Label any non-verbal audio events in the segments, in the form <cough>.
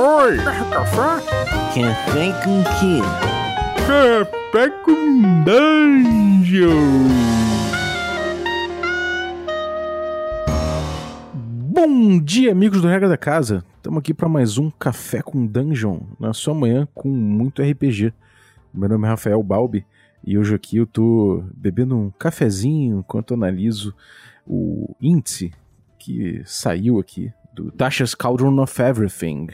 Oi! Café? Café com quê? Café com Dungeon! Bom dia, amigos do Regra da Casa. Estamos aqui para mais um Café com Dungeon, na sua manhã com muito RPG. Meu nome é Rafael Balbi e hoje aqui eu tô bebendo um cafezinho enquanto analiso o índice que saiu aqui do Tasha's Cauldron of Everything.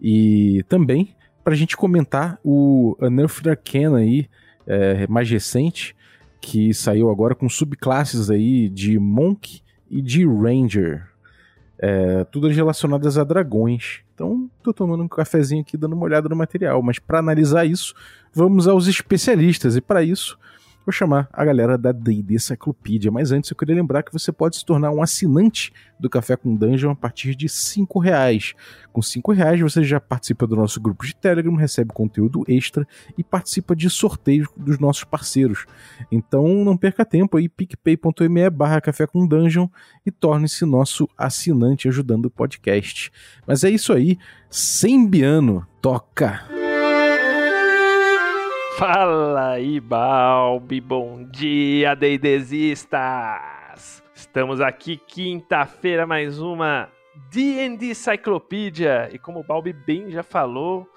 E também para a gente comentar o Unearthed Arcana aí, é, mais recente, que saiu agora com subclasses aí de Monk e de Ranger. É, tudo relacionadas a dragões. Então, tô tomando um cafezinho aqui, dando uma olhada no material. Mas para analisar isso, vamos aos especialistas. E para isso, vou chamar a galera da D&D Cyclopedia. Mas antes, eu queria lembrar que você pode se tornar um assinante do Café com Dungeon a partir de cinco reais. Com cinco reais, você já participa do nosso grupo de Telegram, recebe conteúdo extra e participa de sorteios dos nossos parceiros. Então, não perca tempo aí, picpay.me barra Café com Dungeon e torne-se nosso assinante ajudando o podcast. Mas é isso aí, sem biano, toca! Fala aí, Balbi, bom dia, Deidesistas! Estamos aqui quinta-feira, mais uma D&D Cyclopedia, e como o Balbi bem já falou,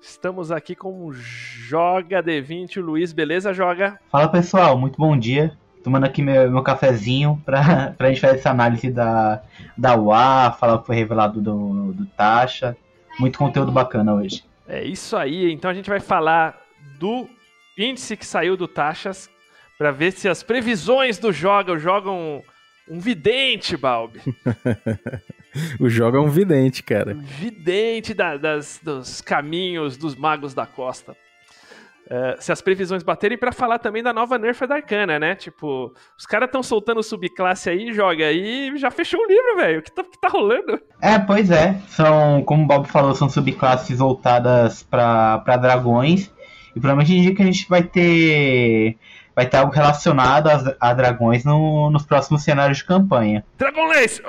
estamos aqui com o Joga D20, o Luiz, beleza, Joga? Fala pessoal, muito bom dia. Tomando aqui meu, meu cafezinho pra, <laughs> pra gente fazer essa análise da, da UA, falar o que foi revelado do, do Tasha. Muito conteúdo bacana hoje. É isso aí, então a gente vai falar do índice que saiu do Taxas para ver se as previsões do Joga jogam um, um vidente, Balbi. <laughs> o jogo é um vidente, cara. Um vidente da, das, dos caminhos dos magos da costa. Uh, se as previsões baterem para falar também da nova Nerf da Arcana, né? Tipo, os caras estão soltando subclasse aí, joga aí, já fechou o livro, velho. O que tá, que tá rolando? É, pois é. São, como o Bob falou, são subclasses voltadas para dragões. E provavelmente indica que a gente vai ter vai ter algo relacionado a, a dragões no, nos próximos cenários de campanha. Dragonlance!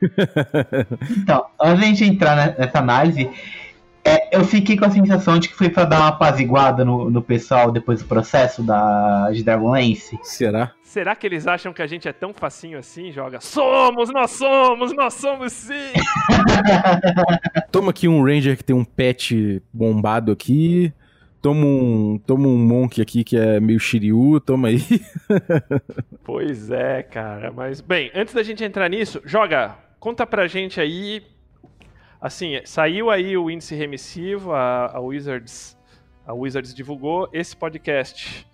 <laughs> então, antes de a gente entrar nessa análise, é, eu fiquei com a sensação de que foi para dar uma apaziguada no, no pessoal depois do processo da, de Dragonlance. Será? Será que eles acham que a gente é tão facinho assim? Joga, somos, nós somos, nós somos sim! <laughs> Toma aqui um Ranger que tem um pet bombado aqui. Toma um, toma um Monk aqui que é meio Shiryu, toma aí. <laughs> pois é, cara. Mas, bem, antes da gente entrar nisso, joga, conta pra gente aí. Assim, saiu aí o índice remissivo, a, a Wizards, a Wizards divulgou. Esse podcast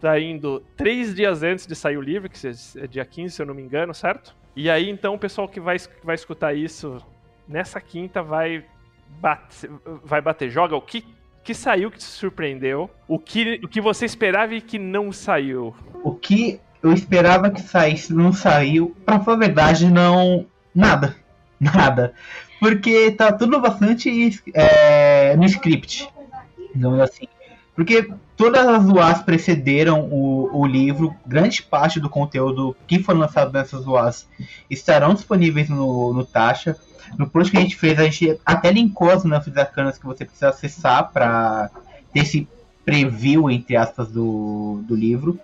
tá indo três dias antes de sair o livro, que é dia 15, se eu não me engano, certo? E aí, então, o pessoal que vai, vai escutar isso nessa quinta vai bater, vai bater. Joga o que que saiu que te surpreendeu? O que, o que você esperava e que não saiu? O que eu esperava que saísse não saiu. Pra falar a verdade, não. Nada. <laughs> Nada. Porque tá tudo bastante é, no script. Digamos assim. Porque todas as UAs precederam o, o livro, grande parte do conteúdo que foi lançado nessas UAs estarão disponíveis no, no Taxa. No post que a gente fez, a gente até linkou as Nuffs Arcanas que você precisa acessar para ter esse preview, entre aspas, do, do livro.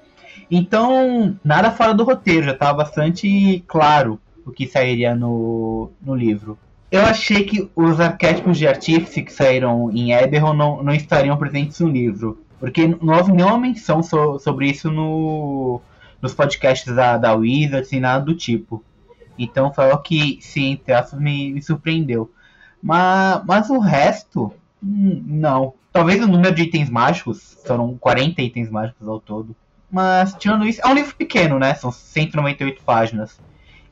Então, nada fora do roteiro, já estava bastante claro o que sairia no, no livro. Eu achei que os arquétipos de artífice que saíram em Eberron não, não estariam presentes no livro. Porque não houve nenhuma menção so, sobre isso no, nos podcasts da, da Wizards e nada do tipo. Então foi algo que, sim, aspas, me, me surpreendeu. Mas, mas o resto, hum, não. Talvez o número de itens mágicos, foram 40 itens mágicos ao todo. Mas, tirando isso, é um livro pequeno, né? São 198 páginas.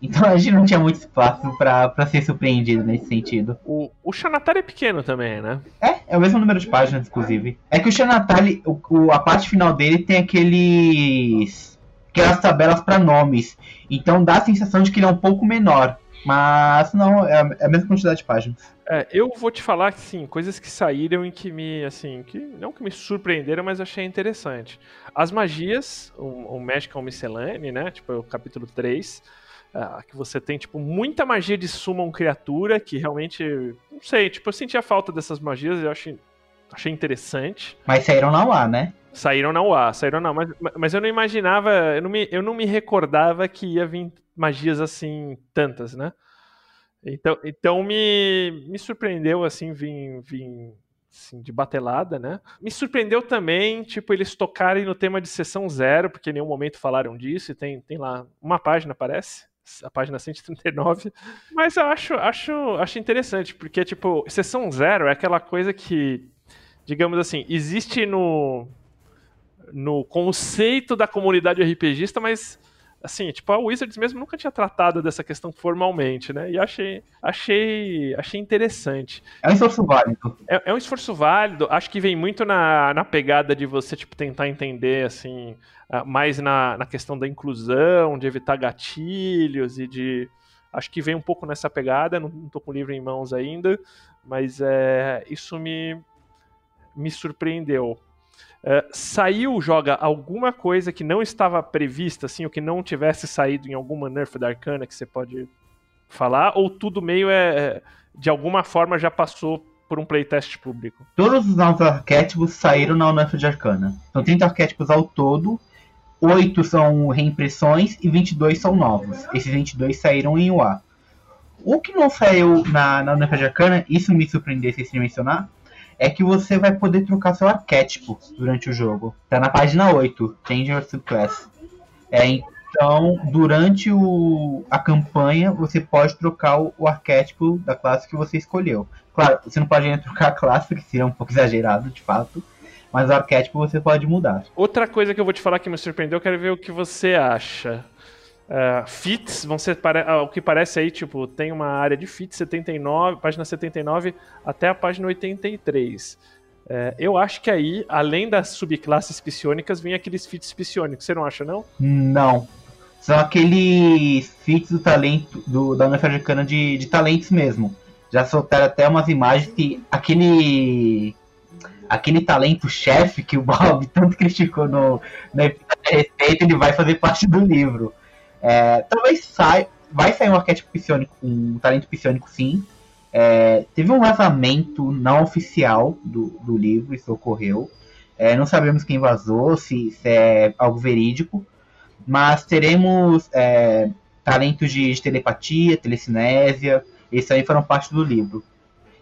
Então <laughs> a gente não tinha muito espaço para ser surpreendido nesse sentido. O, o Xanatari é pequeno também, né? É, é o mesmo número de páginas, inclusive. É que o Xanatari, o, o, a parte final dele tem aqueles aquelas tabelas para nomes. Então dá a sensação de que ele é um pouco menor. Mas não, é a mesma quantidade de páginas. É, eu vou te falar que sim, coisas que saíram e que me, assim, que não que me surpreenderam, mas achei interessante. As magias, o, o Magical Miscellany, né? Tipo, o capítulo 3. Uh, que você tem, tipo, muita magia de summon criatura, que realmente, não sei, tipo, eu sentia falta dessas magias, eu achei, achei interessante. Mas saíram na UA, né? Saíram na UA, saíram na mas, mas eu não imaginava, eu não, me, eu não me recordava que ia vir magias assim, tantas, né? Então, então me, me surpreendeu, assim, vir, vir assim, de batelada, né? Me surpreendeu também, tipo, eles tocarem no tema de sessão zero, porque em nenhum momento falaram disso, e tem, tem lá uma página, parece, a página 139. Mas eu acho, acho, acho interessante, porque, tipo, sessão zero é aquela coisa que, digamos assim, existe no, no conceito da comunidade RPGista, mas assim, tipo, a Wizards mesmo nunca tinha tratado dessa questão formalmente, né? E achei, achei, achei interessante. É um esforço válido. É, é, um esforço válido. Acho que vem muito na, na pegada de você, tipo, tentar entender, assim, ah, mais na, na questão da inclusão, de evitar gatilhos e de... Acho que vem um pouco nessa pegada, não, não tô com o livro em mãos ainda, mas é, isso me, me surpreendeu. Uh, saiu, joga alguma coisa que não estava prevista, assim, ou que não tivesse saído em alguma Nerf da Arcana que você pode falar, ou tudo meio é, de alguma forma já passou por um playtest público? Todos os novos arquétipos saíram na Nerf de Arcana. São 30 arquétipos ao todo, 8 são reimpressões e 22 são novos. Esses 22 saíram em UA. O que não saiu na, na Nerf de Arcana, isso me surpreendeu se mencionar, é que você vai poder trocar seu arquétipo durante o jogo. Tá na página 8, Change Your Subclass. É, então, durante o, a campanha, você pode trocar o, o, arquétipo da classe que você escolheu. Claro, você não pode trocar a classe, que seria um pouco exagerado, de fato. Mas o arquétipo você pode mudar. Outra coisa que eu vou te falar que me surpreendeu, eu quero ver o que você acha. Uh, fits vão ser uh, o que parece aí, tipo, tem uma área de fits 79, página 79 até a página 83. Uh, é, eu acho que aí, além das subclasses psionicas, vem aqueles fits psionicos. Você não acha, não? Não. São aqueles fits do talento do, da União Americana de, de talentos mesmo. Já soltaram até umas imagens que aquele aquele talento chefe que o Bob <laughs> tanto criticou no, no respeito, ele vai fazer parte do livro. É, talvez sai, vai sair um arquétipo psionico, um talento psionico sim. É, teve um vazamento não oficial do, do livro, isso ocorreu. É, não sabemos quem vazou, se, se, é algo verídico, mas teremos é, talentos de, de, telepatia, telecinésia, esses aí foram parte do livro.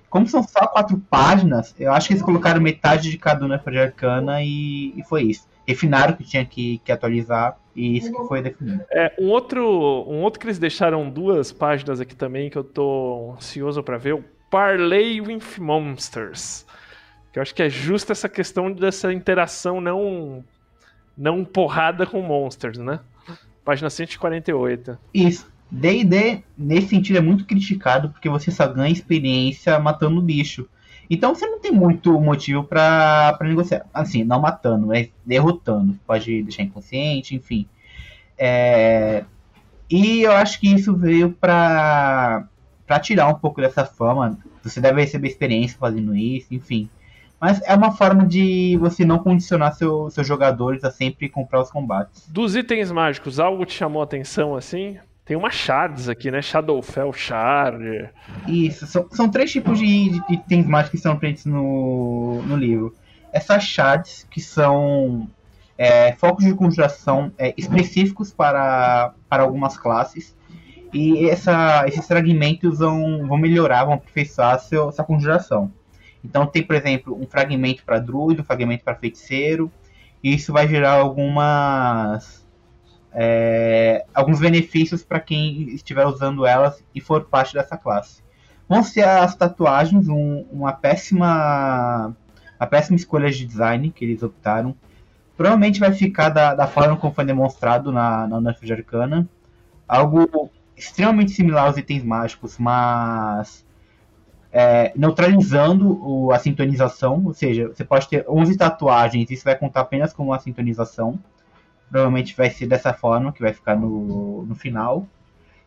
Como são só quatro páginas, eu acho que eles colocaram metade de cada uma de arcana e, e foi isso refinaram que tinha que, que atualizar e isso que foi definido. É, um outro, um outro que eles deixaram duas páginas aqui também que eu tô ansioso para ver, o Parley with Monsters. Que eu acho que é justo essa questão dessa interação não não porrada com monsters, né? Página 148. Isso. D&D, nesse sentido, é muito criticado porque você só ganha experiência matando bicho. Então você não tem muito motivo para negociar. Assim, não matando, mas derrotando. Pode deixar inconsciente, enfim. É... E eu acho que isso veio para para tirar um pouco dessa fama. Você deve receber experiência fazendo isso, enfim. Mas é uma forma de você não condicionar seu, seus jogadores a sempre comprar os combates. Dos itens mágicos, algo te chamou a atenção assim? Tem uma shards aqui, né? Shadowfell Shard. Isso, são, são três tipos de, itens mágicos que são presentes no, no livro. Essas shards, que são é, focos de conjuração é, específicos para, para algumas classes. E essa, esses fragmentos vão, vão melhorar, vão aperfeiçoar seu, sua conjuração. Então tem, por exemplo, um fragmento para druido, um fragmento para feiticeiro. E isso vai gerar algumas é, alguns benefícios para quem estiver usando elas e for parte dessa classe. Vão ser as tatuagens, um, uma péssima a péssima escolha de design que eles optaram. Provavelmente vai ficar da, da forma como foi demonstrado na, na Nerf de Arcana. Algo extremamente similar aos itens mágicos, mas é, neutralizando o, a sintonização. Ou seja, você pode ter 11 tatuagens e isso vai contar apenas como uma sintonização. Provavelmente vai ser dessa forma que vai ficar no, no final.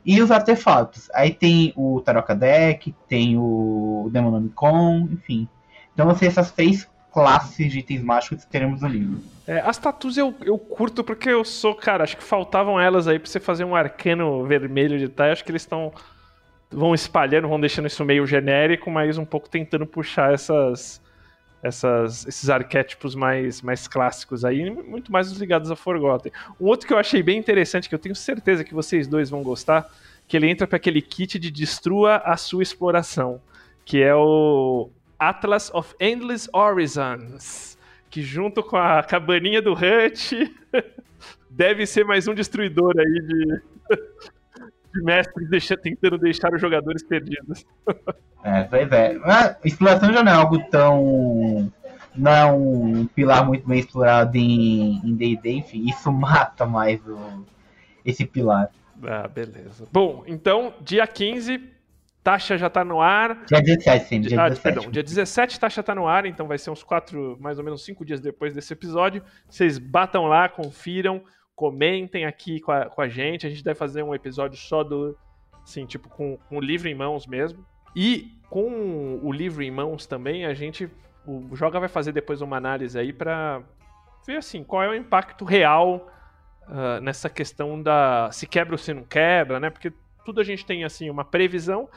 E os artefatos. Aí tem o Taroka Deck, tem o Demonomicon, enfim. Então você essas três classes de itens mágicos que teremos no livro. É, as tatus eu, eu curto porque eu sou, cara, acho que faltavam elas aí pra você fazer um arcano vermelho de tai. Acho que eles estão. vão espalhando, vão deixando isso meio genérico, mas um pouco tentando puxar essas. Essas, esses arquétipos mais, mais clássicos aí, muito mais ligados a Forgotten. Um outro que eu achei bem interessante, que eu tenho certeza que vocês dois vão gostar, que ele entra para aquele kit de destrua a sua exploração, que é o Atlas of Endless Horizons, que junto com a cabaninha do Hut <laughs> deve ser mais um destruidor aí de, de mestres deixa, tentando deixar os jogadores perdidos. É, pois é. A exploração já não é algo tão. Não é um pilar muito bem explorado em D&D, enfim, isso <laughs> mata mais o, esse pilar. Ah, beleza. Bom, então, dia 15, taxa já tá no ar. Dia 17, sim, dia ah, 17. Perdão, dia 17 taxa tá no ar, então vai ser uns quatro, mais ou menos cinco dias depois desse episódio. Vocês batam lá, confiram, comentem aqui com a, com a gente. A gente deve fazer um episódio só do, assim, tipo, com, com o livro em mãos mesmo. E com o livro em mãos também, a gente, o Joga vai fazer depois uma análise aí pra ver, assim, qual é o impacto real uh, nessa questão da se quebra ou se não quebra, né? Porque tudo a gente tem assim uma previsão.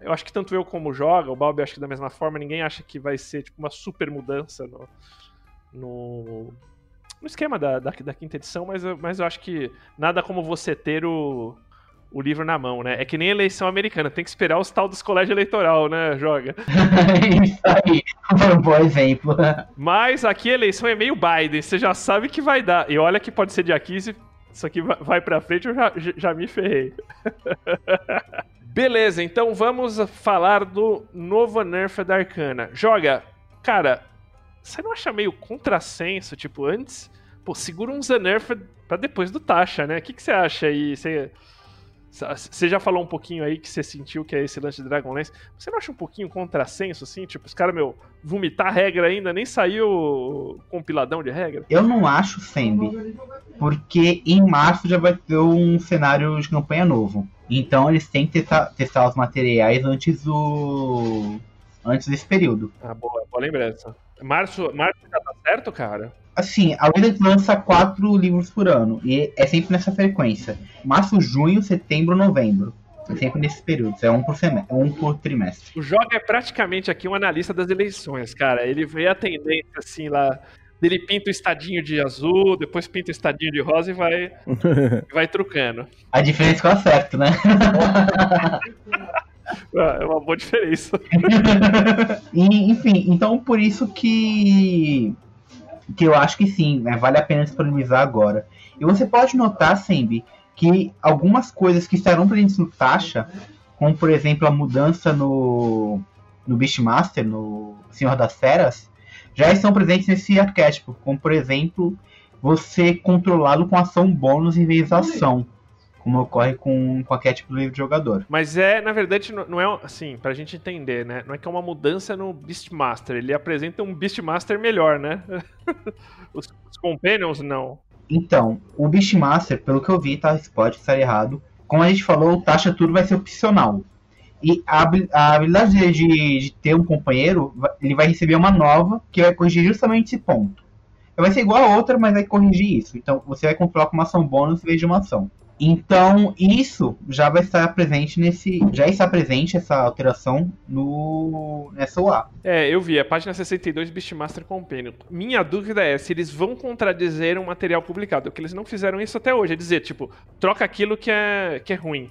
Eu acho que tanto eu como joga, o Bob acho que da mesma forma, ninguém acha que vai ser tipo uma super mudança no, no, no esquema da, da, da, quinta edição, mas, eu- mas eu acho que nada como você ter o, o livro na mão, né? É que nem eleição americana, tem que esperar os tal dos colégios eleitoral, né, Joga? <laughs> Isso aí, foi um bom exemplo. Mas aqui a eleição é meio Biden, você já sabe que vai dar. E olha que pode ser dia 15, isso aqui vai- pra frente, eu já, já- já me ferrei. <laughs> Beleza, então vamos falar do novo Nerf da Arcana. Joga, cara, você não acha meio contrassenso, tipo, antes, pô, segura um Nerf pra depois do Tasha, né? O que, que você acha aí? Você, você já falou um pouquinho aí que você sentiu que é esse lance de Dragonlance. Você não acha um pouquinho contrassenso, assim? Tipo, os caras, meu, vomitar regra ainda, nem saiu compiladão de regra? Eu não acho Sembi, porque em março já vai ter um cenário de campanha novo. Então eles têm que testar, testar os materiais antes do. antes desse período. Ah, boa, boa lembrança. Março, março já tá certo, cara? Assim, a Wizards lança quatro livros por ano, e é sempre nessa frequência. Março, junho, setembro, novembro. É sempre nesses períodos, é um por, semestre, um por trimestre. O Joga é praticamente aqui um analista das eleições, cara. Ele vê a tendência, assim, lá. Ele pinta o estadinho de azul, depois pinta o estadinho de rosa e vai, <laughs> vai trucando. A diferença é que eu acerto, né? <laughs> Ah, É uma boa diferença. <laughs> Enfim, então por isso que que eu acho que sim, né, vale a pena disponibilizar agora. E você pode notar, Sembi, que algumas coisas que estarão presentes no Tasha, como por exemplo a mudança no, no Beastmaster, no Senhor das Feras, já estão presentes nesse arquétipo, como por exemplo você controlá-lo com ação bônus em vez da ação, como ocorre com, com o arquétipo do livro de jogador. Mas é, na verdade, não é assim, pra gente entender, né? Não é que é uma mudança no Beastmaster. Ele apresenta um Beastmaster melhor, né? <laughs> os, os Companions, não. Então, o Beastmaster, pelo que eu vi, tá, isso pode estar errado. Como a gente falou, o Taxa Tudo vai ser opcional. E a, a habilidade de, de ter um companheiro, ele vai receber uma nova que vai corrigir justamente esse ponto. Vai ser igual a outra, mas vai corrigir isso. Então, você vai controlar com uma ação bônus em vez de uma ação. Então, isso já vai estar presente nesse. Já está presente essa alteração no nessa UA. É, eu vi, a página 62 Beastmaster Companion. Minha dúvida é se eles vão contradizer um material publicado, porque eles não fizeram isso até hoje. É dizer, tipo, troca aquilo que é, que é ruim.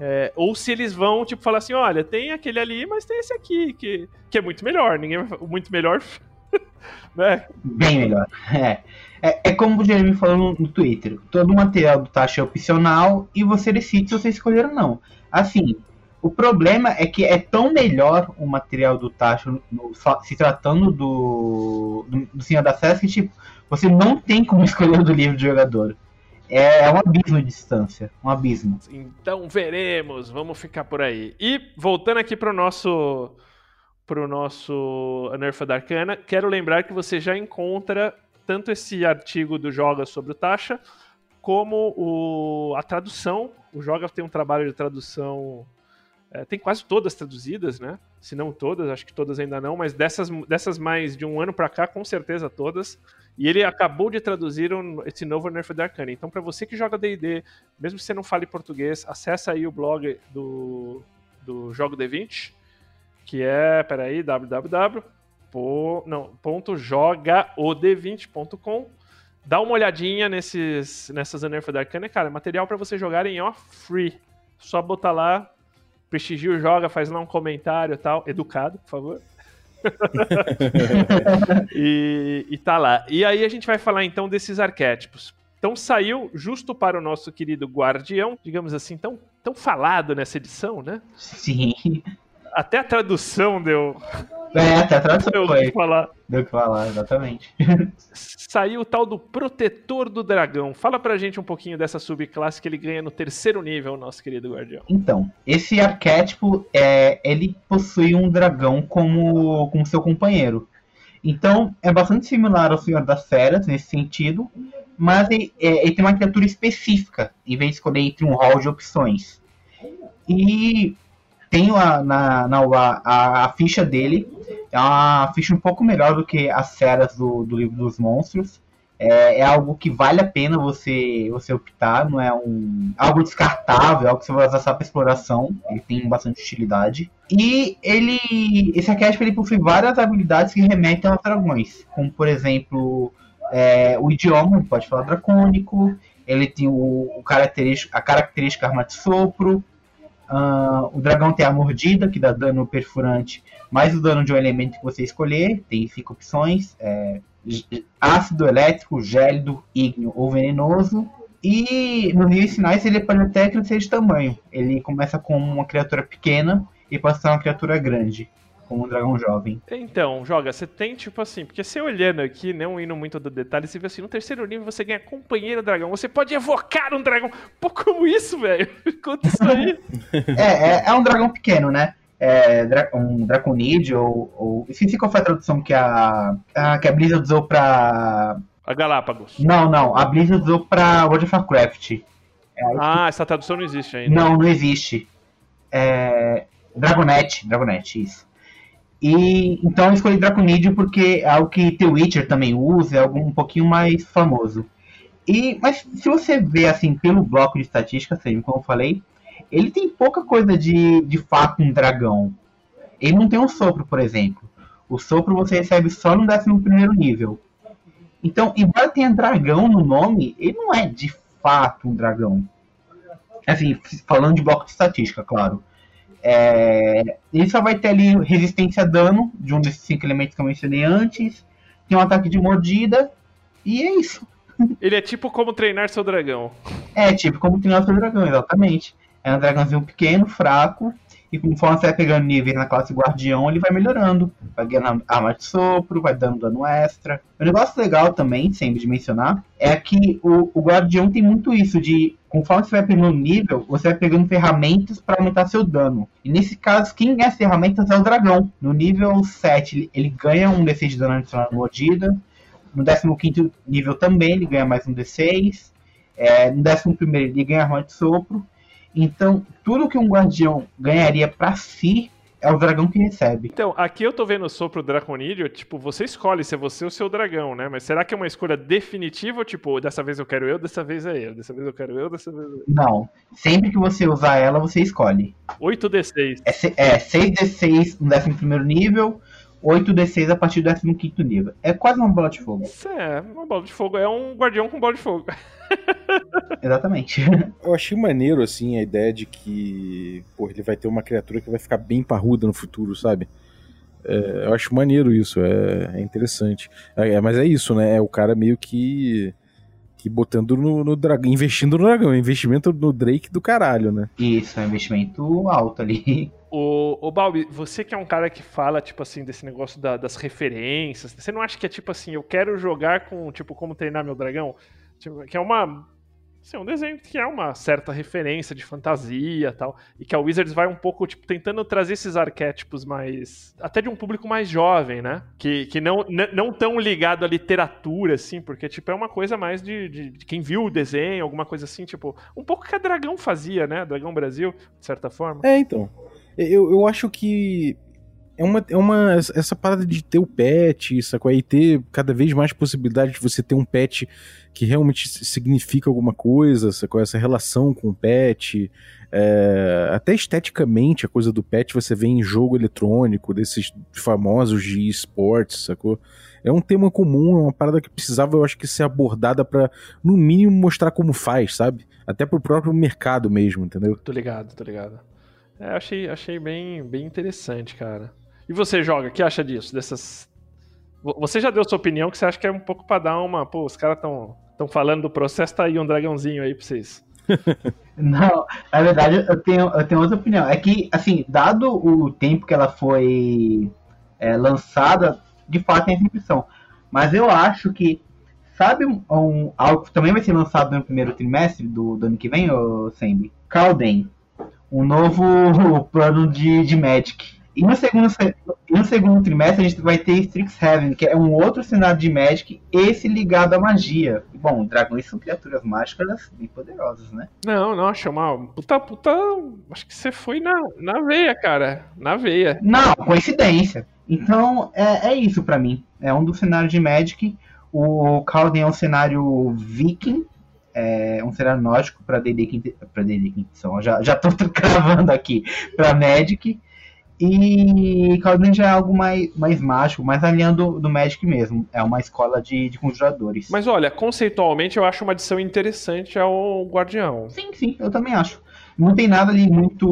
É, ou se eles vão, tipo, falar assim, olha, tem aquele ali, mas tem esse aqui, que, que é muito melhor. Ninguém muito melhor, né? Bem melhor. É. É, é como o Jeremy falou no, no Twitter. Todo o material do Taxa é opcional e você decide se você escolher ou não. Assim, o problema é que é tão melhor o material do no- só- se tratando do, do, do Senhor da Festa que, tipo, você não tem como <laughs> escolher o do livro de jogador. É, é um abismo de distância. Um abismo. Então veremos, vamos ficar por aí. E voltando aqui pro nosso pro nosso Nerfa da Arcana, quero lembrar que você já encontra tanto esse artigo do Joga sobre o Tasha, como o, a tradução. O Joga tem um trabalho de tradução É, tem quase todas traduzidas, né? Se não todas, acho que todas ainda não, mas dessas, dessas mais de um ano para cá, com certeza todas. E ele acabou de traduzir um, esse novo Nerf da Arcane. Então, para você que joga D&D, mesmo que você não fale português, acessa aí o blog do, do Jogo D20, que é, peraí, www. não, ponto jogaod20.com. Dá uma olhadinha nesses, nessas Nerf da Arcane, cara, é material para você jogarem, ó, free. Só botar lá, prestigia joga, faz lá um comentário e tal, educado, por favor. <laughs> e, e tá lá. E aí a gente vai falar então desses arquétipos. Então saiu justo para o nosso querido Guardião, digamos assim, tão, tão falado nessa edição, né? Sim. Até a tradução deu. É, até a tradução deu foi. que falar. Deu o que falar, exatamente. Saiu o tal do Protetor do Dragão. Fala pra gente um pouquinho dessa subclasse que ele ganha no terceiro nível, nosso querido Guardião. Então, esse arquétipo, é, ele possui um dragão como, como seu companheiro. Então, é bastante similar ao Senhor das Feras nesse sentido, mas ele, é, ele tem uma criatura específica, em vez de escolher entre um hall de opções. E tem a, na, na a, a, ficha dele, é uma ficha um pouco melhor do que as feras do, do livro dos monstros. É, é, algo que vale a pena você, você optar, não é um algo descartável, é algo que você vai usar só para exploração. Ele tem bastante utilidade. E ele. Esse arquétipo ele possui várias habilidades que remetem aos dragões. Como por exemplo, é, o idioma, ele pode falar dracônico, ele tem o, o característico, a característica arma de sopro, Uh, o dragão tem a mordida, que dá dano perfurante, mais o dano de um elemento que você escolher. Tem cinco opções: é, ácido, elétrico, gélido, ígneo ou venenoso. E nos níveis finais ele pode até crescer de tamanho. Ele começa com uma criatura pequena e pode ser uma criatura grande como um dragão jovem. Então, joga, você tem tipo assim, porque você olhando aqui, não indo muito do detalhe, você vê assim, no terceiro nível você ganha companheiro dragão, você pode evocar um dragão. Pô, como isso, velho? <laughs> Conta isso aí. é, é, é, um dragão pequeno, né? É, um Draconid, ou, ou. Esqueci qual foi a tradução que a, a, que a Blizzard usou pra. A Galápagos. Não, não, a Blizzard usou pra World of Warcraft. É, ah, essa tradução não existe ainda. Não, não existe. É, Dragonete, Dragonete, isso. E então eu escolhi Draconidio porque é algo que The Witcher também usa, é algo um pouquinho mais famoso. E, mas se você vê assim pelo bloco de estatística, assim, como eu falei, ele tem pouca coisa de, de fato um dragão. Ele não tem um sopro, por exemplo. O sopro você recebe só no 11 primeiro nível. Então, embora tenha dragão no nome, ele não é de fato um dragão. Assim, falando de bloco de estatística, claro. É, ele só vai ter ali resistência a dano, de um desses cinco elementos que eu mencionei antes. Tem um ataque de mordida. E é isso. Ele é tipo como treinar seu dragão. É, tipo como treinar seu dragão, exatamente. É um dragãozinho pequeno, fraco, e conforme você vai pegando níveis na classe guardião, ele vai melhorando. Vai ganhando arma de sopro, vai dando dano extra. O negócio legal também, sempre de mencionar, é que o, o guardião tem muito isso de. Conforme você vai pegando nível, você vai pegando ferramentas para aumentar seu dano. E nesse caso, quem ganha as ferramentas é o dragão. No nível 7, ele, ele ganha um D6 de dano adicional mordida. No 15 nível também, ele ganha mais um D6. É, no 11 ele ganha arma de sopro. Então, tudo que um guardião ganharia para si é o dragão que recebe. Então, aqui eu tô vendo o sopro draconídeo, tipo, você escolhe se é você ou seu dragão, né? Mas será que é uma escolha definitiva tipo, dessa vez eu quero eu, dessa vez é eu, dessa vez eu quero eu, dessa vez eu... Não. Sempre que você usar ela, você escolhe. 8d6. É, é 6d6 no 11 nível, 8d6 a partir do 15 nível. É quase uma bola de fogo. Isso é, uma bola de fogo. É um guardião com bola de fogo. <laughs> Exatamente. <laughs> Eu achei maneiro, assim, a ideia de que pô, ele vai ter uma criatura que vai ficar bem parruda no futuro, sabe? É, eu acho maneiro isso, é, é interessante. É, é mas é isso, né? É o cara meio que que botando no, no dragão, investindo no dragão, investimento no Drake do caralho, né? Isso, é um investimento alto ali. O, o Balbi, você que é um cara que fala, tipo assim, desse negócio da, das referências, você não acha que é tipo assim, eu quero jogar com, tipo, como treinar meu dragão? Tipo, que é uma Assim, é um desenho que é uma certa referência de fantasia tal. E que a Wizards vai um pouco, tipo, tentando trazer esses arquétipos mais. até de um público mais jovem, né? Que, que não, não tão ligado à literatura, assim, porque, tipo, é uma coisa mais de, de, de quem viu o desenho, alguma coisa assim, tipo. Um pouco que a Dragão fazia, né? Dragão Brasil, de certa forma. É, então. Eu, eu acho que é uma, é uma. Essa parada de ter o pet, sacou? E ter cada vez mais possibilidade de você ter um pet que realmente significa alguma coisa, sacou? Essa relação com o pet. É, até esteticamente, a coisa do pet você vê em jogo eletrônico, desses famosos de esportes, sacou? É um tema comum, é uma parada que precisava, eu acho que, ser abordada para no mínimo, mostrar como faz, sabe? Até pro próprio mercado mesmo, entendeu? Tô ligado, tô ligado. É, achei, achei bem, bem interessante, cara. E você joga, o que acha disso? Dessas. Você já deu sua opinião que você acha que é um pouco pra dar uma. Pô, os caras estão tão falando do processo, tá aí um dragãozinho aí pra vocês. <laughs> Não, na verdade eu tenho, eu tenho outra opinião. É que, assim, dado o tempo que ela foi é, lançada, de fato tem essa impressão. Mas eu acho que, sabe um, algo que também vai ser lançado no primeiro trimestre do, do ano que vem, ô Sembi? Calden. Um novo <laughs> plano de, de Magic. E no segundo, no segundo trimestre a gente vai ter Strixhaven, que é um outro cenário de Magic, esse ligado à magia. Bom, dragões são criaturas mágicas bem poderosas, né? Não, não, chamar puta, puta, acho que você foi na, na veia, cara, na veia. Não, coincidência. Então, é, é isso para mim. É um dos cenários de Magic. O Calden é um cenário viking, é um cenário nórdico para D&D para D&D Quinta já já tô <laughs> cravando aqui para Magic. E Cloud já é algo mais, mais mágico, mais alinhando do Magic mesmo. É uma escola de, de conjuradores. Mas olha, conceitualmente eu acho uma adição interessante ao Guardião. Sim, sim, eu também acho. Não tem nada ali muito,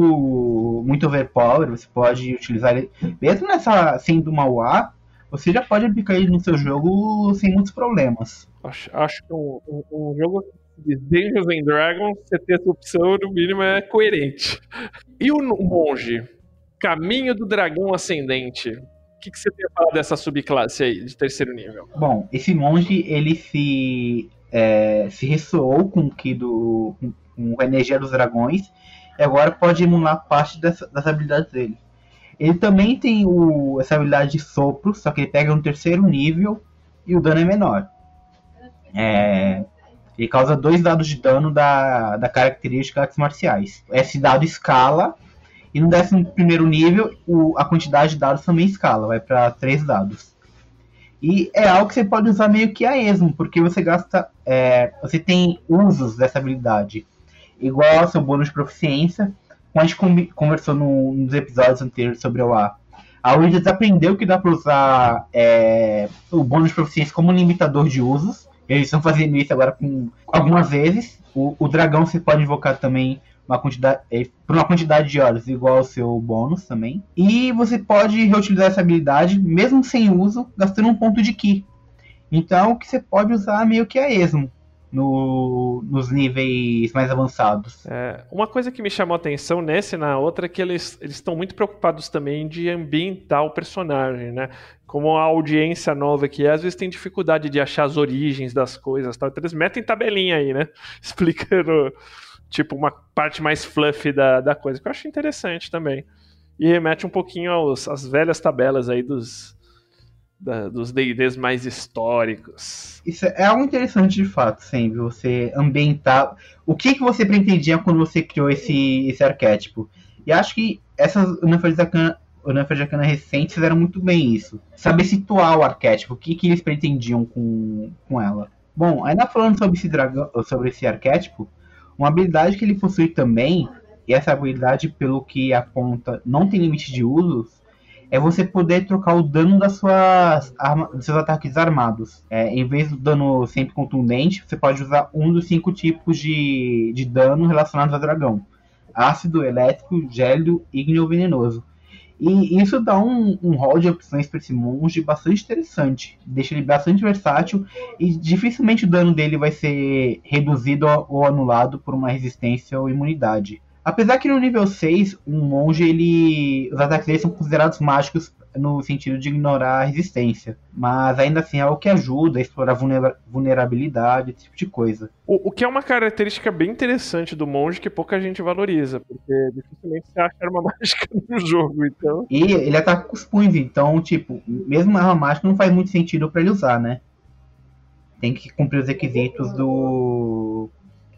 muito overpower, você pode utilizar ele. Mesmo nessa sendo uma UA, você já pode aplicar ele no seu jogo sem muitos problemas. Acho, acho que um, um, um jogo de Dungeons and Dragons, você ter essa opção, no mínimo, é coerente. E o monge? Caminho do Dragão Ascendente. O que, que você tem a falar dessa subclasse aí, de terceiro nível? Bom, esse monge, ele se, é, se ressoou com, que do, com a energia dos dragões e agora pode emular parte dessa, das habilidades dele. Ele também tem o, essa habilidade de sopro, só que ele pega no terceiro nível e o dano é menor. É, ele causa dois dados de dano da, da característica artes marciais. Esse dado escala e no 11 nível, o, a quantidade de dados também escala, vai para 3 dados. E é algo que você pode usar meio que a esmo, porque você gasta. É, você tem usos dessa habilidade. Igual ao seu bônus de proficiência. Como a gente conversou no, nos episódios anteriores sobre o A. A Wizards aprendeu que dá para usar é, o bônus de proficiência como limitador de usos. Eles estão fazendo isso agora com algumas vezes. O, o dragão você pode invocar também uma quantidade, é, por uma quantidade de horas igual ao seu bônus também. E você pode reutilizar essa habilidade, mesmo sem uso, gastando um ponto de Ki. Então, que você pode usar meio que a esmo. No, nos níveis mais avançados. É, uma coisa que me chamou a atenção nesse e na outra é que eles estão muito preocupados também de ambientar o personagem, né? Como a audiência nova que é, às vezes tem dificuldade de achar as origens das coisas, tal. então eles metem tabelinha aí, né? <laughs> Explicando tipo, uma parte mais fluffy da, da coisa, que eu acho interessante também. E remete um pouquinho às velhas tabelas aí dos, da, dos D&Ds mais históricos. Isso é algo interessante de fato, sempre, você ambientar... O que, que você pretendia quando você criou esse, esse arquétipo? E acho que essas Unifred Arcana recentes fizeram muito bem isso. Saber situar o arquétipo, o que, que eles pretendiam com, com ela. Bom, ainda falando sobre esse, dragão, sobre esse arquétipo, uma habilidade que ele possui também, e essa habilidade, pelo que aponta, não tem limite de usos, é você poder trocar o dano das suas dos seus ataques armados. É, em vez do dano sempre contundente, você pode usar um dos cinco tipos de, de dano relacionados ao dragão: ácido, elétrico, gélio, ígneo ou venenoso. E isso dá um, um hall de opções para esse monge bastante interessante. Deixa ele bastante versátil e dificilmente o dano dele vai ser reduzido ou anulado por uma resistência ou imunidade. Apesar que no nível 6, um monge, ele, os ataques dele são considerados mágicos no sentido de ignorar a resistência. Mas ainda assim é o que ajuda a explorar vulnerabilidade, esse tipo de coisa. O, o, que é uma característica bem interessante do monge que pouca gente valoriza, porque dificilmente você acha arma <laughs> mágica no jogo, então. E ele ataca com os punhos, então, tipo, mesmo arma mágica não faz muito sentido para ele usar, né? Tem que cumprir os requisitos do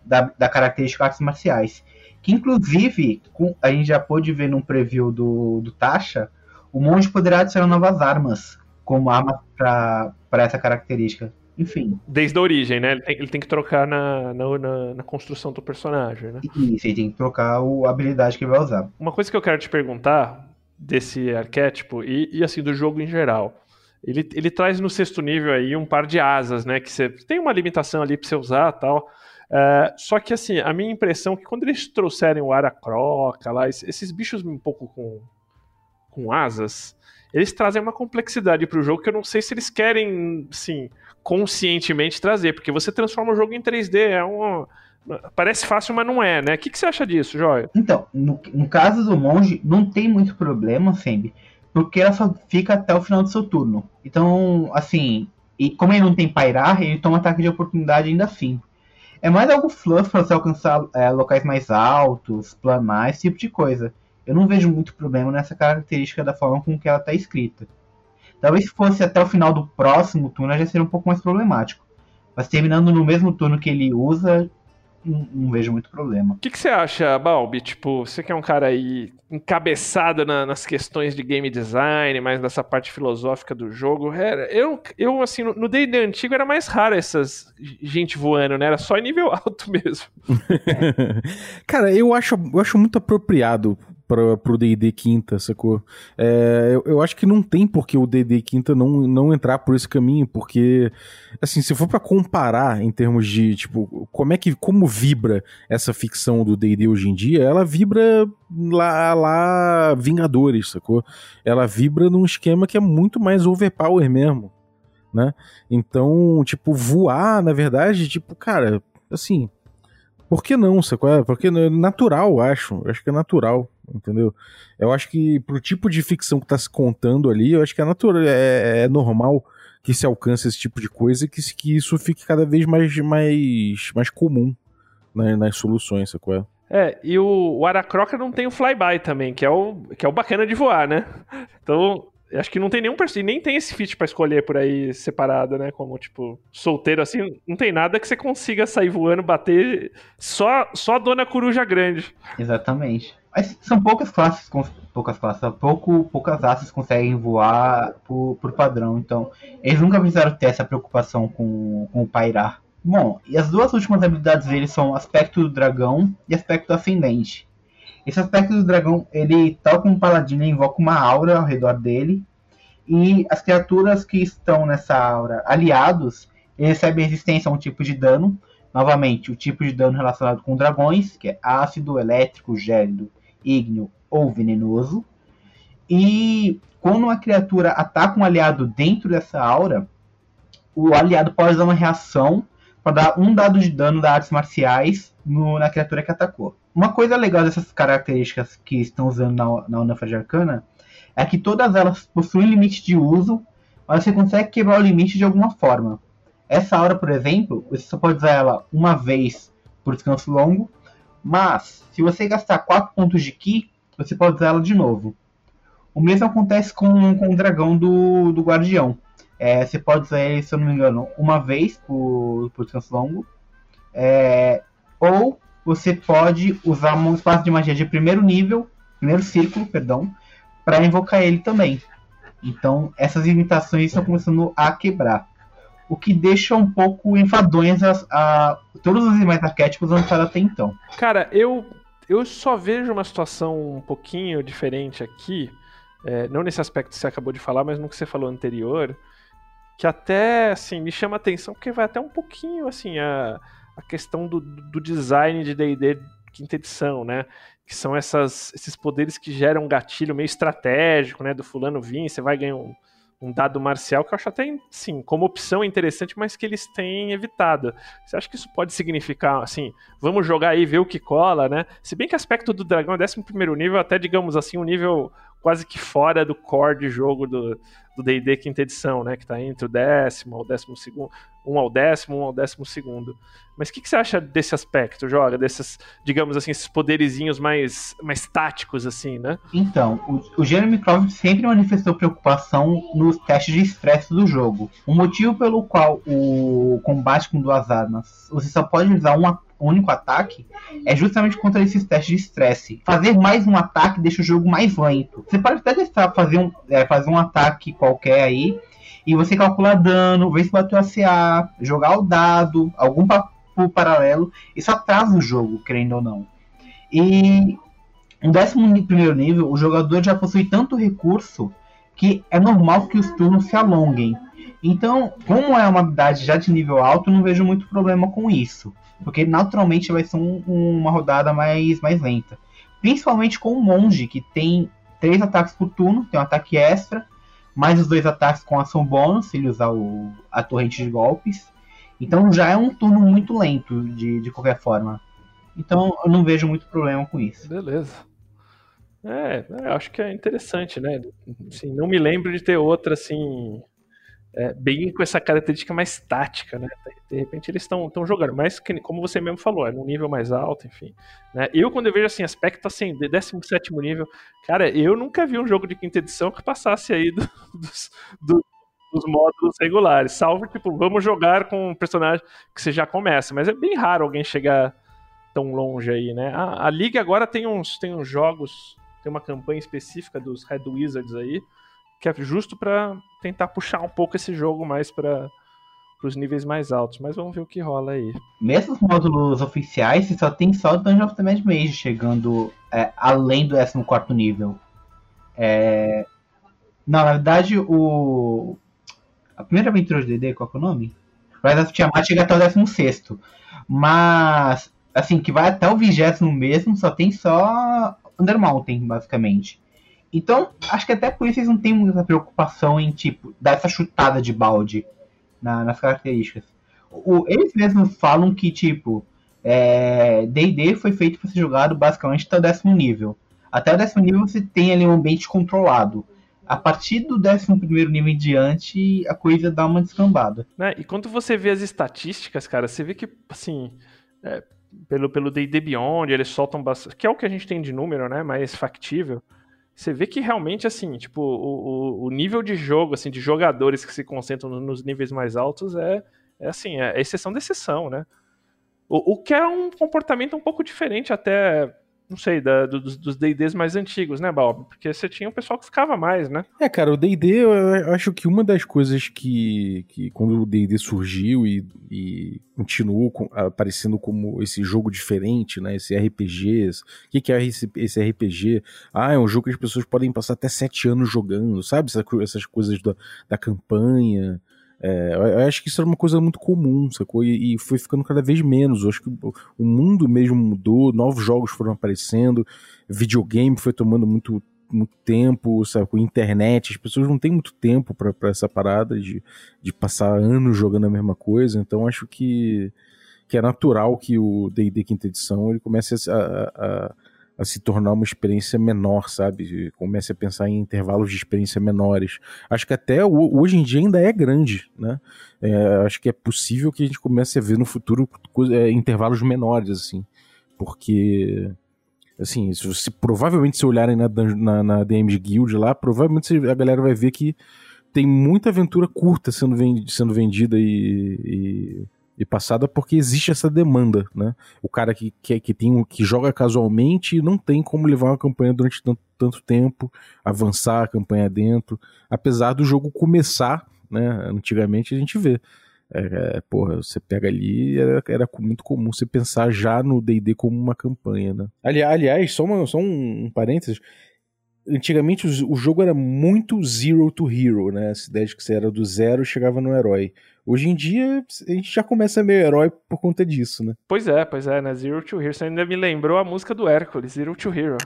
da, da característica artes marciais. Que inclusive, com, a gente já pôde ver num preview do, do Tasha, o monge poderá adicionar novas armas como arma para essa característica. Enfim. Desde a origem, né? Ele tem, ele tem que trocar na, na, na, na, construção do personagem, né? Isso, ele tem que trocar o, a habilidade que ele vai usar. Uma coisa que eu quero te perguntar desse arquétipo e, e assim, do jogo em geral. Ele, ele traz no sexto nível aí um par de asas, né? Que você tem uma limitação ali para você usar tal. Uh, só que assim, a minha impressão é que quando eles trouxerem o Aracroca lá, esses bichos um pouco com, com asas, eles trazem uma complexidade para o jogo que eu não sei se eles querem, sim, conscientemente trazer, porque você transforma o jogo em 3D, é um parece fácil, mas não é, né? O que, que você acha disso, Joia? Então, no, no caso do monge, não tem muito problema, sempre, porque ela só fica até o final do seu turno. Então, assim, e como ele não tem pairar, ele toma ataque de oportunidade ainda assim. É mais algo fluff para você alcançar é, locais mais altos, planar, esse tipo de coisa. Eu não vejo muito problema nessa característica da forma com que ela está escrita. Talvez se fosse até o final do próximo turno já seria um pouco mais problemático. Mas terminando no mesmo turno que ele usa, não, não vejo muito problema. O que, que, você acha, Balbi? Tipo, você que é um cara aí encabeçado na, nas questões de game design, mais nessa parte filosófica do jogo. Era, eu, eu, assim, no D&D antigo era mais raro essas gente voando, né? Era só em nível <laughs> alto mesmo. <laughs> cara, eu acho, eu acho muito apropriado para pro D&D quinta, sacou? É, eu, eu, acho que não tem por que o D&D quinta não, não entrar por esse caminho, porque, assim, se for para comparar em termos de, tipo, como é que, como vibra essa ficção do D&D hoje em dia, ela vibra lá, lá Vingadores, sacou? Ela vibra num esquema que é muito mais overpower mesmo, né? Então, tipo, voar, na verdade, tipo, cara, assim, por que não, sacou? Porque é natural, acho. Acho que é natural entendeu? Eu acho que pro tipo de ficção que tá se contando ali, eu acho que é natural, é, é normal que se alcance esse tipo de coisa e que, que isso fique cada vez mais, mais, mais comum né, nas soluções, sacou? É, e o, o Aracroca não tem o flyby também, que é o, que é o bacana de voar, né? Então, acho que não tem nenhum personagem, nem tem esse feat para escolher por aí separado, né? Como, tipo, solteiro assim, não tem nada que você consiga sair voando, bater só, só a dona coruja grande. Exatamente. Mas são poucas classes, poucas classes, pouco, poucas raças conseguem voar por, por padrão, então eles nunca precisaram ter essa preocupação com, com o pairar. Bom, e as duas últimas habilidades dele são aspecto do dragão e aspecto ascendente. Esse aspecto do dragão, ele, tal como o paladino, invoca uma aura ao redor dele, e as criaturas que estão nessa aura, aliados, recebem resistência a um tipo de dano, Novamente, o tipo de dano relacionado com dragões, que é ácido, elétrico, gélido ígneo ou venenoso. E quando uma criatura ataca um aliado dentro dessa aura, o aliado pode dar uma reação para dar um dado de dano das artes marciais no, na criatura que atacou. Uma coisa legal dessas características que estão usando na, na Onda de Arcana é que todas elas possuem limite de uso, mas você consegue quebrar o limite de alguma forma. Essa aura, por exemplo, você só pode usar ela uma vez por descanso longo, mas, se você gastar 4 pontos de Ki, você pode usar ela de novo. O mesmo acontece com, com o dragão do, do Guardião. É, você pode usar ele, se eu não me engano, uma vez por, por descanso longo. É, ou você pode usar um espaço de magia de primeiro nível, primeiro círculo, perdão, para invocar ele também. Então, essas limitações estão começando a quebrar o que deixa um pouco enfadonhas a, todos os demais arquétipos lançados até então. Cara, eu, eu só vejo uma situação um pouquinho diferente aqui, é, não nesse aspecto que você acabou de falar, mas no que você falou anterior, que até assim me chama atenção porque vai até um pouquinho assim a, a questão do, do design de D&D quinta edição, né? Que são essas, esses poderes que geram um gatilho meio estratégico, né? Do fulano vir, você vai ganhar um, um dado marcial que eu acho até, sim, como opção interessante, mas que eles têm evitado. Você acha que isso pode significar, assim, vamos jogar aí, ver o que cola, né? Se bem que aspecto do dragão é 11 nível, até, digamos assim, um nível quase que fora do core de jogo do D&D quinta edição, né? Que tá entre o décimo ao décimo segundo, um ao décimo, um ao décimo segundo. Mas o que, que, você acha desse aspecto, Joga? Desses, digamos assim, esses poderizinhos mais, mais táticos, assim, né? Então, o, o Jeremy Croft sempre manifestou preocupação nos testes de estresse do jogo. O motivo pelo qual o combate com duas armas, você só pode usar uma único ataque é justamente contra esses testes de estresse. Fazer mais um ataque deixa o jogo mais lento. Você pode até testar fazer um, é, fazer um ataque qualquer aí e você calcula dano, ver se bateu a CA, jogar o dado, algum papo paralelo. Isso atrasa o jogo, querendo ou não. E no décimo primeiro nível, o jogador já possui tanto recurso que é normal que os turnos se alonguem. Então, como é uma habilidade já de nível alto, não vejo muito problema com isso. Porque naturalmente vai ser um, uma rodada mais, mais lenta. Principalmente com o monge, que tem três ataques por turno, tem um ataque extra, mais os dois ataques com ação bônus, se ele usar o, a torrente de golpes. Então já é um turno muito lento, de, de qualquer forma. Então eu não vejo muito problema com isso. Beleza. É, é acho que é interessante, né? Assim, não me lembro de ter outra assim é, bem com essa característica mais tática, né? De repente eles estão jogando, mas como você mesmo falou, é num nível mais alto, enfim. Né? Eu, quando eu vejo assim, aspecto assim, de 17 nível, cara, eu nunca vi um jogo de quinta edição que passasse aí do, <laughs> dos, do, dos módulos regulares, salvo, tipo, vamos jogar com um personagem que você já começa, mas é bem raro alguém chegar tão longe aí, né? A, a Liga agora tem uns, tem uns jogos, tem uma campanha específica dos Red Wizards aí, que é justo para tentar puxar um pouco esse jogo mais para os níveis mais altos, mas vamos ver o que rola aí. Mesmo os módulos oficiais, você só tem só o Dungeon of the Mad Mage chegando é, além do 14 nível. É... Não, na verdade, o... a primeira aventura de D&D, qual é o nome? Rise of Tiamat chega até o 16 Mas, assim, que vai até o vigésimo mesmo, só tem só Under Mountain, basicamente. Então, acho que até por isso eles não têm muita preocupação em, tipo, dar essa chutada de balde na, nas características. O, eles mesmos falam que, tipo, D&D é, foi feito para ser jogado basicamente até o décimo nível. Até o décimo nível você tem ali um ambiente controlado. A partir do décimo primeiro nível em diante, a coisa dá uma descambada. Né? E quando você vê as estatísticas, cara, você vê que, assim, é, pelo D&D Beyond, eles soltam bastante... Que é o que a gente tem de número, né? Mais factível você vê que realmente, assim, tipo, o, o, nível de jogo, assim, de jogadores que se concentram nos níveis mais altos é, é assim, é exceção da exceção, né? O, o que é um comportamento um pouco diferente até não sei, da, dos, dos D&Ds mais antigos, né, Bob? Porque você tinha um pessoal que ficava mais, né? É, cara, o D&D, eu acho que uma das coisas que, que quando o D&D surgiu e, e continuou com, aparecendo como esse jogo diferente, né, esse RPG, o que, que é esse, esse, RPG? Ah, é um jogo que as pessoas podem passar até sete anos jogando, sabe? Essas, essas coisas da, da campanha, é, eu acho que isso era uma coisa muito comum, sacou? E, e foi ficando cada vez menos. Eu acho que o, mundo mesmo mudou, novos jogos foram aparecendo, videogame foi tomando muito, muito tempo, sabe? Com internet, as pessoas não têm muito tempo para essa parada de, de passar anos jogando a mesma coisa, então acho que, que é natural que o D&D quinta edição ele comece a, a, a se tornar uma experiência menor, sabe? Comece a pensar em intervalos de experiência menores. Acho que até hoje em dia ainda é grande, né? É, acho que é possível que a gente comece a ver no futuro é, intervalos menores, assim. Porque, assim, se, se provavelmente se olharem na, na, na DMG Guild lá, provavelmente a galera vai ver que tem muita aventura curta sendo, vendi, sendo vendida e, e e passada porque existe essa demanda, né? O cara que, que, que, tem, que joga casualmente não tem como levar uma campanha durante tanto, tanto tempo, avançar a campanha dentro, apesar do jogo começar, né? Antigamente a gente vê. É, é porra, você pega ali, era, era muito comum você pensar já no D&D como uma campanha, né? Ali, aliás, só, uma, só um parênteses, antigamente o, o, jogo era muito zero to hero, né? Essa ideia de que você era do zero e chegava no herói. Hoje em dia, a gente já começa meio herói por conta disso, né? Pois é, pois é, né? Zero to Hero. Você ainda me lembrou a música do Hércules, Zero to Hero.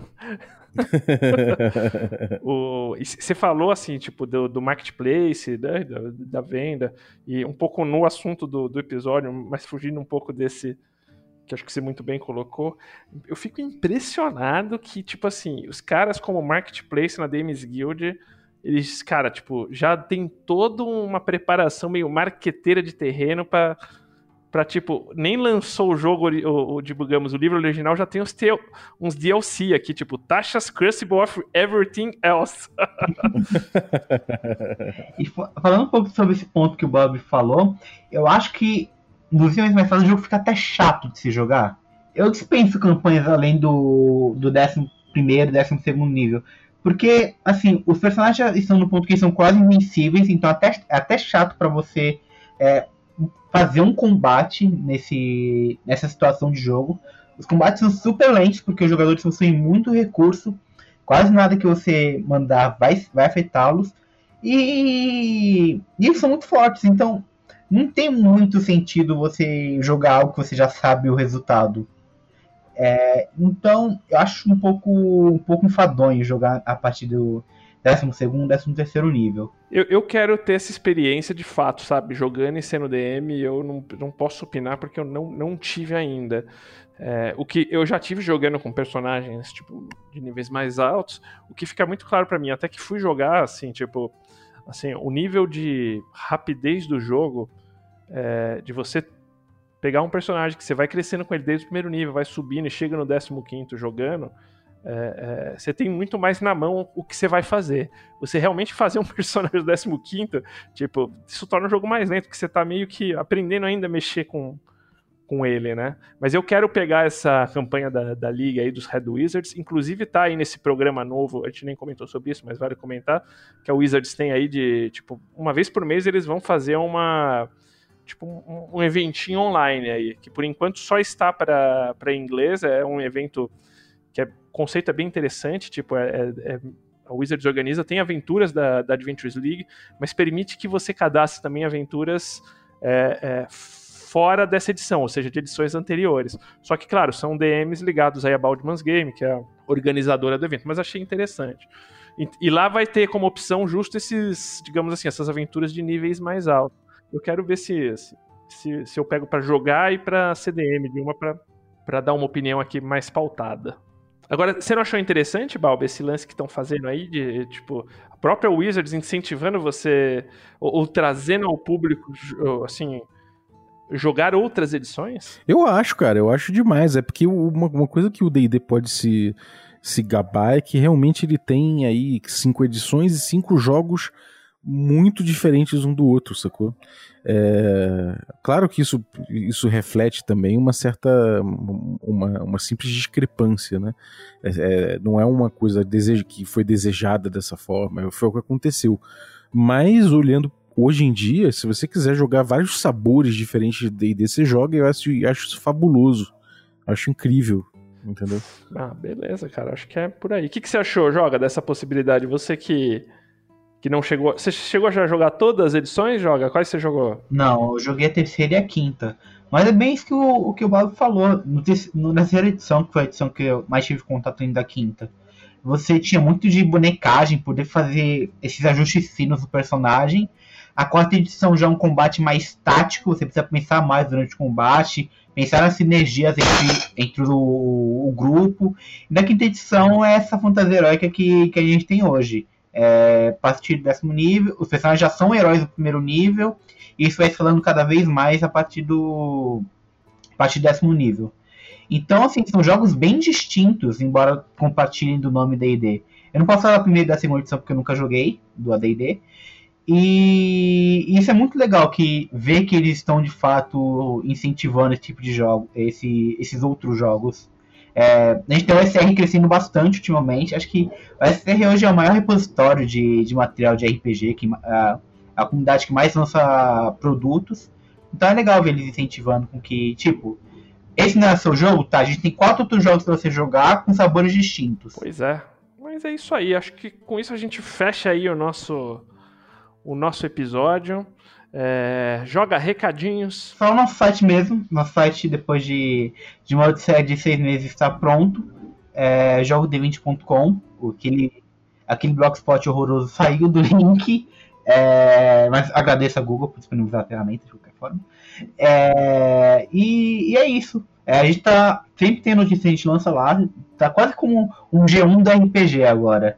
<laughs> o, você falou assim, tipo, do, do marketplace, né, da, da, venda, e um pouco no assunto do, do episódio, mas fugindo um pouco desse que acho que você muito bem colocou. Eu fico impressionado que, tipo assim, os caras como marketplace na Dames Guild eles, cara, tipo, já tem toda uma preparação meio marqueteira de terreno para para tipo, nem lançou o jogo, o, o, digamos, o livro original, já tem uns, te, uns DLC aqui, tipo, taxas crucible of everything else. <laughs> e falando um pouco sobre esse ponto que o Bob falou, eu acho que nos níveis mais fáceis o jogo fica até chato de se jogar. Eu dispenso campanhas além do, do 11 primeiro, 12 segundo nível. Porque, assim, os personagens estão no ponto que são quase invencíveis, então até, é até chato para você é, fazer um combate nesse, nessa situação de jogo. Os combates são super lentos, porque os jogadores possuem muito recurso, quase nada que você mandar vai, vai afetá-los. E, e eles são muito fortes, então não tem muito sentido você jogar algo que você já sabe o resultado. É, então, eu acho um pouco, um pouco enfadonho jogar a partir do 12, 13 terceiro nível. Eu, eu quero ter essa experiência de fato, sabe? Jogando e sendo DM, eu não, não posso opinar porque eu não, não tive ainda. É, o que eu já tive jogando com personagens tipo de níveis mais altos, o que fica muito claro para mim, até que fui jogar assim, tipo, assim, o nível de rapidez do jogo, é, de você pegar um personagem que você vai crescendo com ele desde o primeiro nível, vai subindo e chega no 15 jogando, é, é, você tem muito mais na mão o que você vai fazer. Você realmente fazer um <laughs> personagem do 15, tipo, isso torna o jogo mais lento, porque você tá meio que aprendendo ainda a mexer com, com ele, né? Mas eu quero pegar essa campanha da, da liga aí dos Red Wizards, inclusive tá aí nesse programa novo, a gente nem comentou sobre isso, mas vale comentar, que a Wizards tem aí de, tipo, uma vez por mês eles vão fazer uma tipo um, um eventinho online aí, que por enquanto só está para inglês, é um evento que é conceito é bem interessante, tipo, é, é, é, a Wizards organiza, tem aventuras da, da Adventures League, mas permite que você cadastre também aventuras é, é, fora dessa edição, ou seja, de edições anteriores. Só que, claro, são DMs ligados aí a Baldman's Game, que é a organizadora do evento, mas achei interessante. E, e lá vai ter como opção justo esses, digamos assim, essas aventuras de níveis mais altos. Eu quero ver se, se, se eu pego para jogar e para CDM de uma para dar uma opinião aqui mais pautada. Agora, você não achou interessante, Balba, esse lance que estão fazendo aí de, tipo, a própria Wizards incentivando você ou, ou trazendo ao público, assim, jogar outras edições? Eu acho, cara, eu acho demais. É porque uma, uma coisa que o D&D pode se, se gabar é que realmente ele tem aí cinco edições e cinco jogos muito diferentes um do outro, sacou? É, claro que isso, isso reflete também uma certa, uma, uma simples discrepância, né? É, é, não é uma coisa que foi desejada dessa forma, foi o que aconteceu. Mas olhando hoje em dia, se você quiser jogar vários sabores diferentes de D&D, você joga e eu acho, eu acho isso fabuloso. Acho incrível, entendeu? Ah, beleza, cara. Acho que é por aí. O que, que você achou, Joga, dessa possibilidade? Você que que não chegou. Você chegou a já jogar todas as edições, joga? Quais você jogou? Não, eu joguei a terceira e a quinta. Mas é bem isso que o, o que o Bob falou. No, no, na terceira edição, que foi a edição que eu mais tive contato ainda da quinta, você tinha muito de bonecagem, poder fazer esses ajustes finos do personagem. A quarta edição já é um combate mais tático, você precisa pensar mais durante o combate, pensar nas sinergias entre, entre o, o grupo. E na quinta edição é essa fantasia heróica que, que a gente tem hoje é, a partir do décimo nível. Os personagens já são heróis do primeiro nível. E isso vai escalando cada vez mais a partir do. A partir do décimo nível. Então, assim, são jogos bem distintos, embora compartilhem do nome D&D. Eu não posso falar da primeira e da segunda edição porque eu nunca joguei do AD&D. E, isso é muito legal que ver que eles estão de fato incentivando esse tipo de jogo, esse, esses outros jogos é, a gente tem o SR crescendo bastante ultimamente. Acho que o SR hoje é o maior repositório de, de material de RPG, que, a, a comunidade que mais lança produtos. Então é legal ver eles incentivando com que, tipo, esse não é seu jogo? Tá, a gente tem quatro outros jogos para você jogar com sabores distintos. Pois é. Mas é isso aí. Acho que com isso a gente fecha aí o nosso, o nosso episódio. É, joga recadinhos. Só o nosso site mesmo. Nosso site, depois de, de uma odisseia de seis meses, está pronto. É, jogodevinte.com. Aquele, aquele blogspot horroroso saiu do <laughs> link. É, mas agradeço a Google por disponibilizar a ferramenta de qualquer forma. É, e, e, é isso. É, a gente tá. Sempre tem notícia, a gente lança lá. Tá quase como um G1 da RPG agora.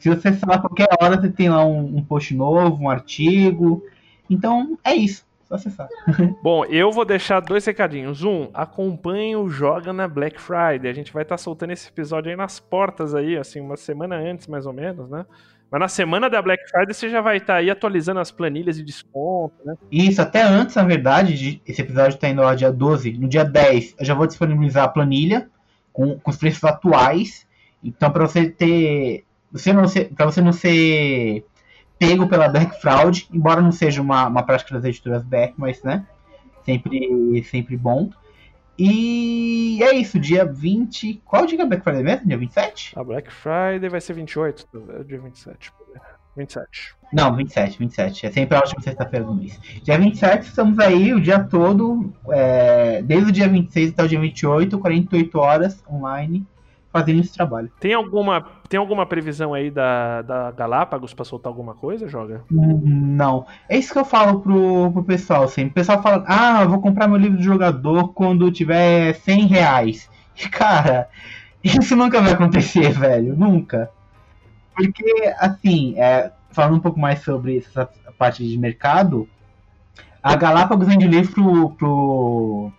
Se você falar qualquer hora, você tem lá um, um post novo, um artigo. Então é isso. Só acessar. <laughs> Bom, eu vou deixar dois recadinhos. Um, acompanhe o Joga na Black Friday. A gente vai estar tá soltando esse episódio aí nas portas aí, assim, uma semana antes, mais ou menos, né? Mas na semana da Black Friday você já vai estar aí atualizando as planilhas de desconto, né? Isso, até antes, na verdade, de, esse episódio está indo lá dia 12. No dia 10, eu já vou disponibilizar a planilha com, com os preços atuais. Então, para você ter. Você não ser, para você não ser pego pela Black Fraud, embora não seja uma, uma prática das editoras Back, mas, né? Sempre, sempre bom. E é isso, dia 20. Qual dia que é Black Friday mesmo? Dia 27? A Black Friday vai ser 28, é dia 27. 27. Não, 27, 27. É sempre a última sexta-feira do mês. Dia 27, estamos aí o dia todo, é, desde o dia 26 até o dia 28, 48 horas online, fazendo esse trabalho. Tem alguma, tem alguma previsão aí da, da Galápagos pra soltar alguma coisa, Joga? Não. É isso que eu falo pro, pro pessoal sempre. O pessoal fala, ah, eu vou comprar meu livro de jogador quando tiver 100 reais. E, cara, <laughs> isso nunca vai acontecer, <laughs> velho. Nunca. Porque, assim, é, falando um pouco mais sobre essa parte de mercado, a Galápagos vende livro pro, pro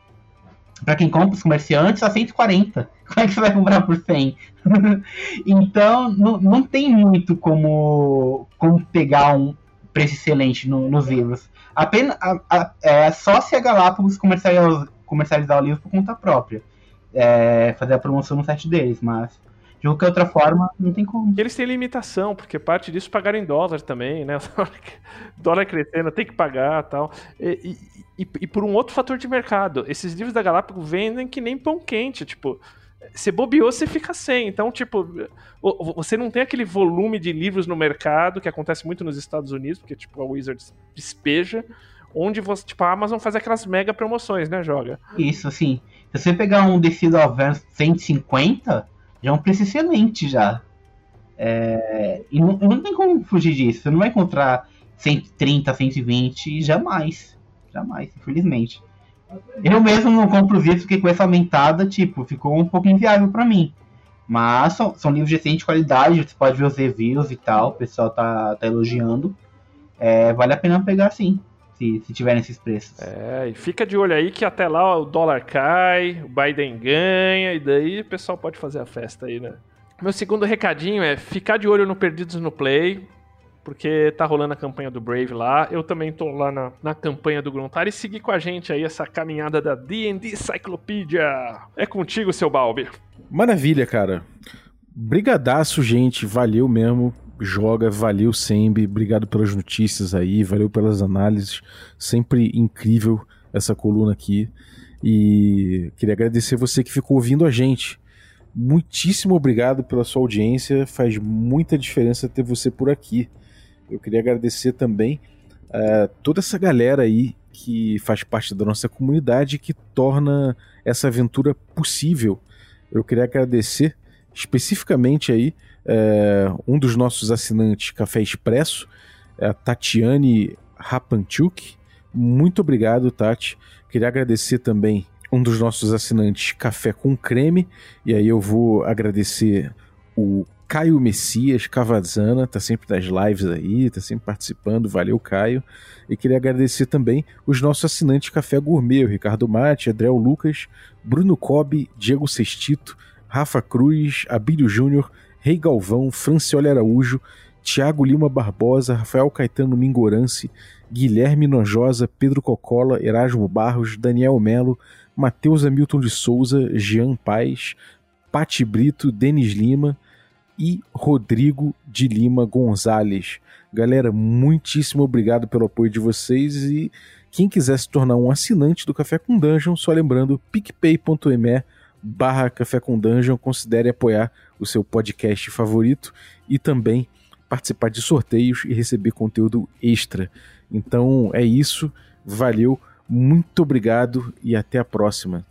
para quem compra os comerciantes a 140. Como é que você vai comprar por 100? <laughs> então, não, não tem muito como, como pegar um preço excelente no, nos livros. Apenas, a, a, é só se a Galápagos comercializar, comercializar o livro por conta própria. É, fazer a promoção no site deles, mas de qualquer outra forma, não tem como. Eles têm limitação, porque parte disso pagaram em dólar também, né? <laughs> dólar crescendo, tem que pagar tal. E, e, e, por um outro fator de mercado, esses livros da Galápagos vendem que nem pão quente, tipo. Você bobeou, você fica sem. Então, tipo, você não tem aquele volume de livros no mercado que acontece muito nos Estados Unidos, porque, tipo, a Wizards despeja, onde você, tipo, a Amazon faz aquelas mega promoções, né, joga? Isso, assim. Se você pegar um Decide Advance 150, já é um preço excelente já. É, e não, não, tem como fugir disso. Você não vai encontrar 130, 120, jamais. Jamais, infelizmente. Eu mesmo não compro os livros porque com essa aumentada, tipo, ficou um pouco inviável para mim. Mas são, são, livros de excelente qualidade, você pode ver os reviews e tal, o pessoal tá, tá elogiando. É, vale a pena pegar sim se, se tiverem esses preços. É, e fica de olho aí que até lá o dólar cai, o Biden ganha, e daí o pessoal pode fazer a festa aí, né? Meu segundo recadinho é ficar de olho no Perdidos no Play, porque tá rolando a campanha do Brave lá. Eu também tô lá na, na campanha do Gruntar e seguir com a gente aí essa caminhada da D&D Cyclopedia. É contigo, seu Balbi. Maravilha, cara. Brigadaço, gente. Valeu mesmo joga. Valeu, Sembi. Obrigado pelas notícias aí, valeu pelas análises. Sempre incrível essa coluna aqui. E queria agradecer você que ficou ouvindo a gente. Muitíssimo obrigado pela sua audiência. Faz muita diferença ter você por aqui. Eu queria agradecer também uh, toda essa galera aí que faz parte da nossa comunidade que torna essa aventura possível. Eu queria agradecer especificamente aí é, um dos nossos assinantes Café Expresso, é a Tatiane Rapanchuk. Muito obrigado, Tati. Queria agradecer também um dos nossos assinantes Café com Creme, e aí eu vou agradecer o Caio Messias Cavazana, tá sempre nas lives aí, tá sempre participando, valeu Caio. E queria agradecer também os nossos assinantes Café Gourmet, o Ricardo Mate, Adriel Lucas, Bruno Cobb, Diego Sestito, Rafa Cruz, Abílio Júnior, Rei Galvão, Francioli Araújo, Tiago Lima Barbosa, Rafael Caetano Mingorance, Guilherme Nojosa, Pedro Cocola, Erasmo Barros, Daniel Melo, Matheus Hamilton de Souza, Jean Paz, Pati Brito, Denis Lima e Rodrigo de Lima Gonzalez. Galera, muitíssimo obrigado pelo apoio de vocês e quem quiser se tornar um assinante do Café com Dungeon, só lembrando picpay.me barra Café com Dungeon, considere apoiar o seu podcast favorito e também participar de sorteios e receber conteúdo extra. Então é isso, valeu, muito obrigado e até a próxima.